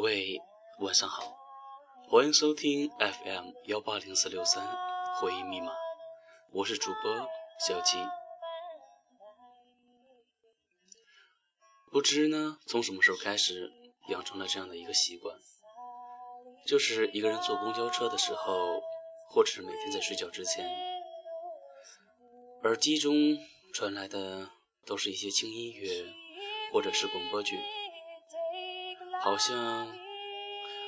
各位晚上好，欢迎收听 FM 幺八零四六三回忆密码，我是主播小七。不知呢，从什么时候开始养成了这样的一个习惯，就是一个人坐公交车的时候，或者是每天在睡觉之前，耳机中传来的都是一些轻音乐，或者是广播剧。好像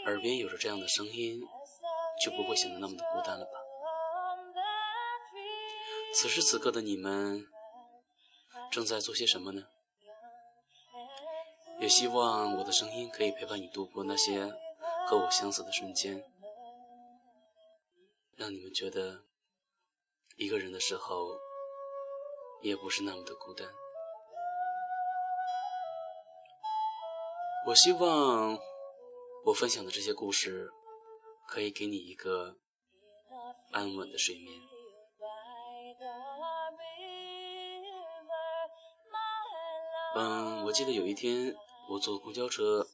耳边有着这样的声音，就不会显得那么的孤单了吧？此时此刻的你们正在做些什么呢？也希望我的声音可以陪伴你度过那些和我相似的瞬间，让你们觉得一个人的时候也不是那么的孤单。我希望我分享的这些故事可以给你一个安稳的睡眠。嗯，我记得有一天我坐公交车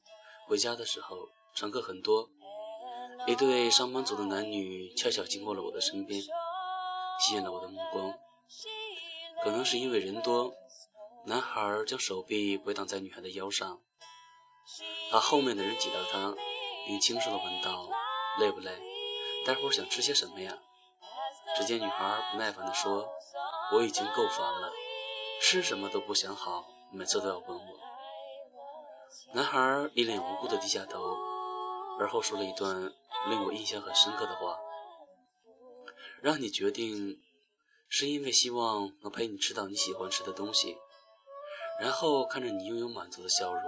回家的时候，乘客很多，一对上班族的男女恰巧经过了我的身边，吸引了我的目光。可能是因为人多，男孩将手臂围挡在女孩的腰上。把后面的人挤到他，并轻声的问道：“累不累？待会儿想吃些什么呀？”只见女孩不耐烦地说：“我已经够烦了，吃什么都不想好，每次都要问我。”男孩一脸无辜地低下头，而后说了一段令我印象很深刻的话：“让你决定，是因为希望能陪你吃到你喜欢吃的东西，然后看着你拥有满足的笑容。”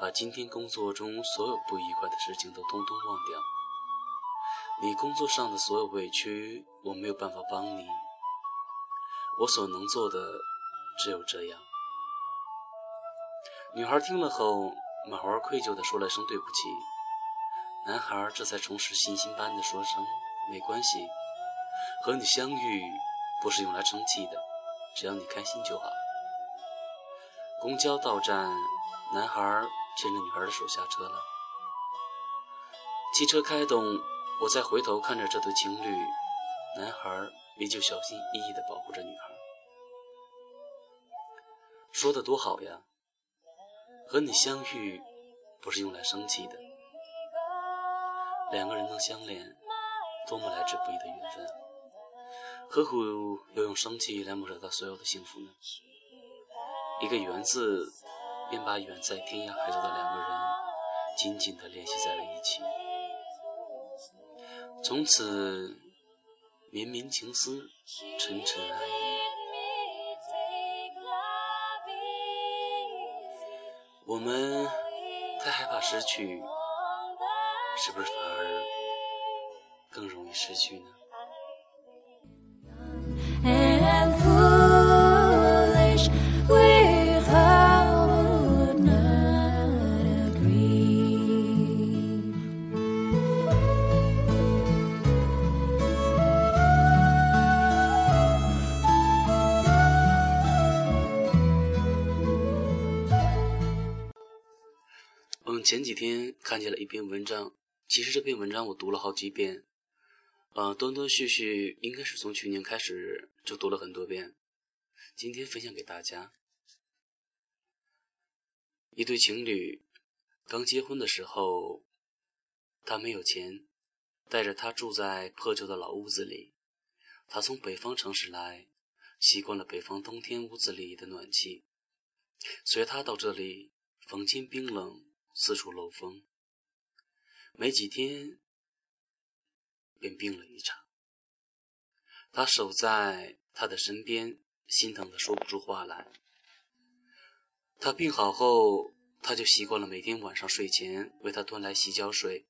把今天工作中所有不愉快的事情都通通忘掉。你工作上的所有委屈，我没有办法帮你。我所能做的只有这样。女孩听了后，满怀愧疚地说了声对不起。男孩这才重拾信心般地说声没关系，和你相遇不是用来生气的，只要你开心就好。公交到站，男孩。牵着女孩的手下车了，汽车开动，我再回头看着这对情侣，男孩依旧小心翼翼地保护着女孩。说的多好呀，和你相遇不是用来生气的，两个人能相恋，多么来之不易的缘分，何苦要用生气来抹杀他所有的幸福呢？一个缘字。便把远在天涯海角的两个人紧紧地联系在了一起，从此绵绵情思，沉沉爱意。我们太害怕失去，是不是反而更容易失去呢？前几天看见了一篇文章，其实这篇文章我读了好几遍，呃，断断续续，应该是从去年开始就读了很多遍。今天分享给大家，一对情侣刚结婚的时候，他没有钱，带着她住在破旧的老屋子里。他从北方城市来，习惯了北方冬天屋子里的暖气，随他到这里，房间冰冷。四处漏风，没几天便病了一场。他守在他的身边，心疼的说不出话来。他病好后，他就习惯了每天晚上睡前为他端来洗脚水，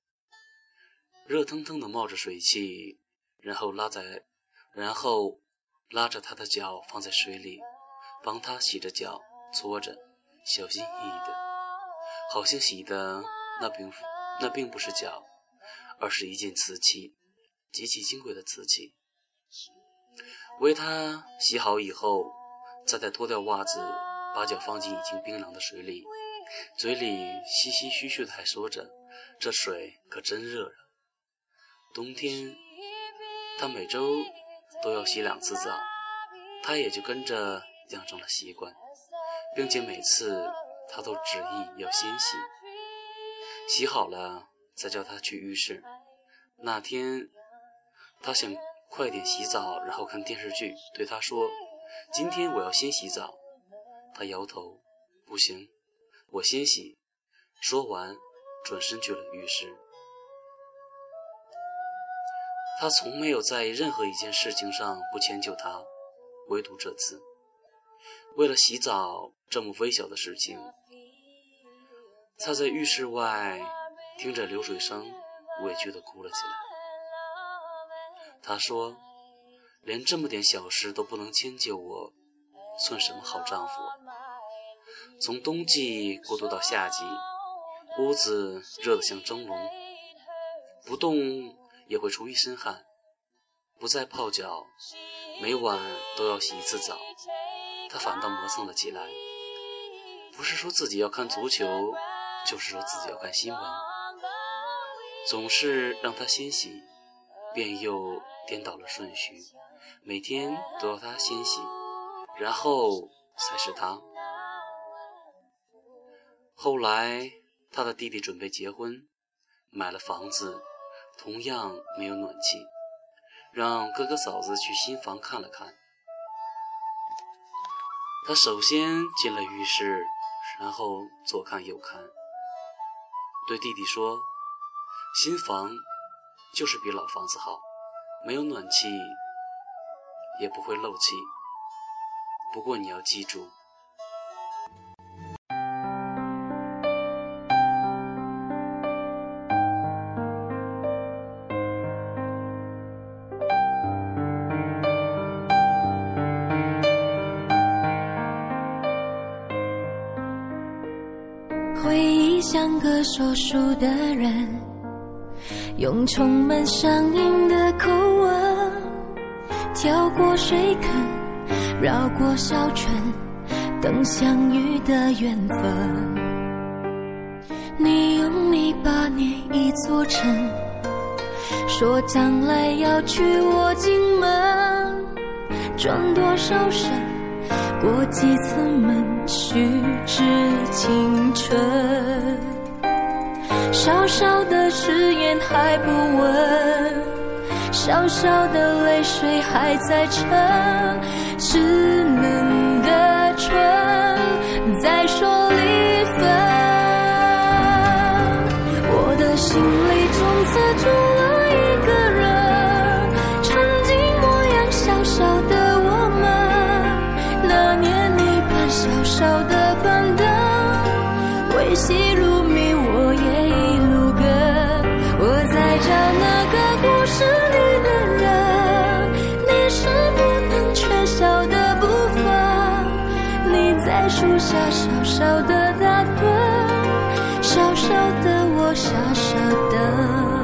热腾腾的冒着水汽，然后拉在，然后拉着他的脚放在水里，帮他洗着脚，搓着，小心翼翼的。好像洗的那并那并不是脚，而是一件瓷器，极其金贵的瓷器。为他洗好以后，再再脱掉袜子，把脚放进已经冰冷的水里，嘴里唏唏嘘嘘的还说着：“这水可真热啊！”冬天，他每周都要洗两次澡，他也就跟着养成了习惯，并且每次他都执意要先洗，洗好了再叫他去浴室。那天，他想快点洗澡，然后看电视剧，对他说：“今天我要先洗澡。”他摇头：“不行。”我先洗，说完，转身去了浴室。他从没有在任何一件事情上不迁就他，唯独这次，为了洗澡这么微小的事情，他在浴室外听着流水声，委屈的哭了起来。他说：“连这么点小事都不能迁就我，算什么好丈夫？”从冬季过渡到夏季，屋子热得像蒸笼，不动也会出一身汗。不再泡脚，每晚都要洗一次澡，他反倒磨蹭了起来。不是说自己要看足球，就是说自己要看新闻，总是让他先洗，便又颠倒了顺序，每天都要他先洗，然后才是他。后来，他的弟弟准备结婚，买了房子，同样没有暖气，让哥哥嫂子去新房看了看。他首先进了浴室，然后左看右看，对弟弟说：“新房就是比老房子好，没有暖气，也不会漏气。不过你要记住。”回忆像个说书的人，用充满乡音的口吻，跳过水坑，绕过小村，等相遇的缘分。你用泥巴捏一座城，说将来要娶我进门，转多少身，过几次门。虚掷青春，小小的誓言还不稳，小小的泪水还在撑，稚嫩的唇在说离分，我的心里从此小小的打盹，小小的我傻傻等。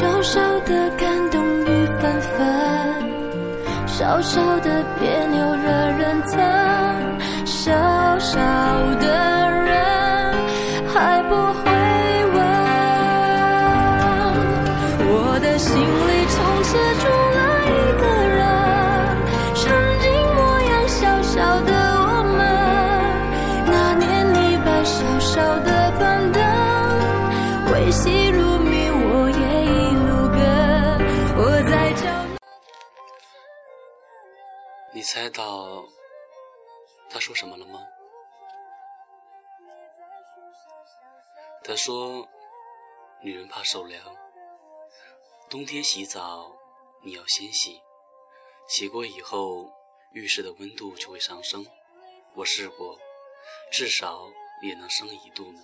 小小的感动雨纷纷，小小的别扭惹人疼，小小的猜到他说什么了吗？他说：“女人怕受凉，冬天洗澡你要先洗，洗过以后浴室的温度就会上升。我试过，至少也能升一度呢。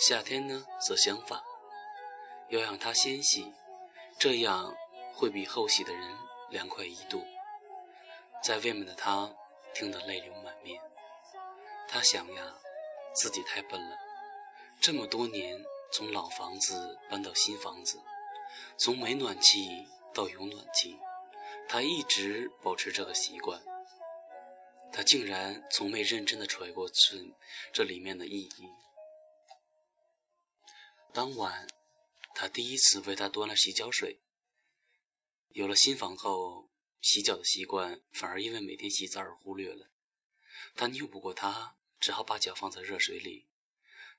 夏天呢则相反，要让他先洗，这样会比后洗的人凉快一度。”在外面的他听得泪流满面。他想呀，自己太笨了，这么多年从老房子搬到新房子，从没暖气到有暖气，他一直保持这个习惯。他竟然从没认真的揣过这这里面的意义。当晚，他第一次为他端了洗脚水。有了新房后。洗脚的习惯反而因为每天洗澡而忽略了。他拗不过他，只好把脚放在热水里。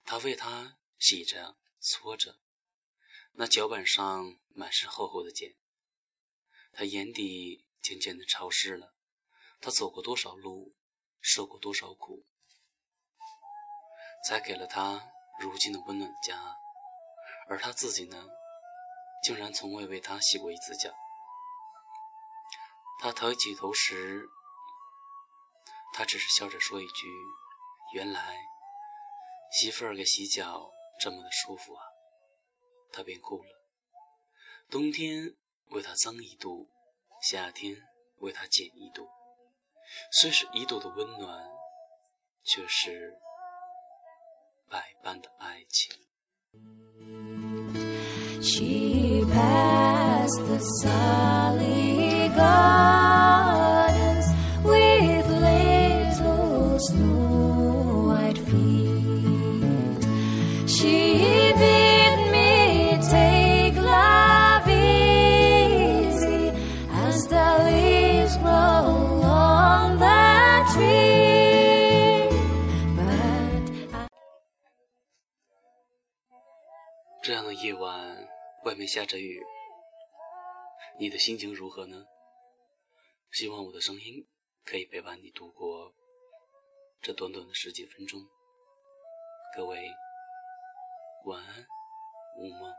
他为他洗着、搓着，那脚板上满是厚厚的茧。他眼底渐渐的潮湿了。他走过多少路，受过多少苦，才给了他如今的温暖家。而他自己呢，竟然从未为他洗过一次脚。他抬起头时，他只是笑着说一句：“原来媳妇儿给洗脚这么的舒服啊。”他便哭了。冬天为他增一度，夏天为他减一度，虽是一度的温暖，却是百般的爱情。She passed the sun. 夜晚。外面下着雨，你的心情如何呢？希望我的声音可以陪伴你度过这短短的十几分钟。各位，晚安。午梦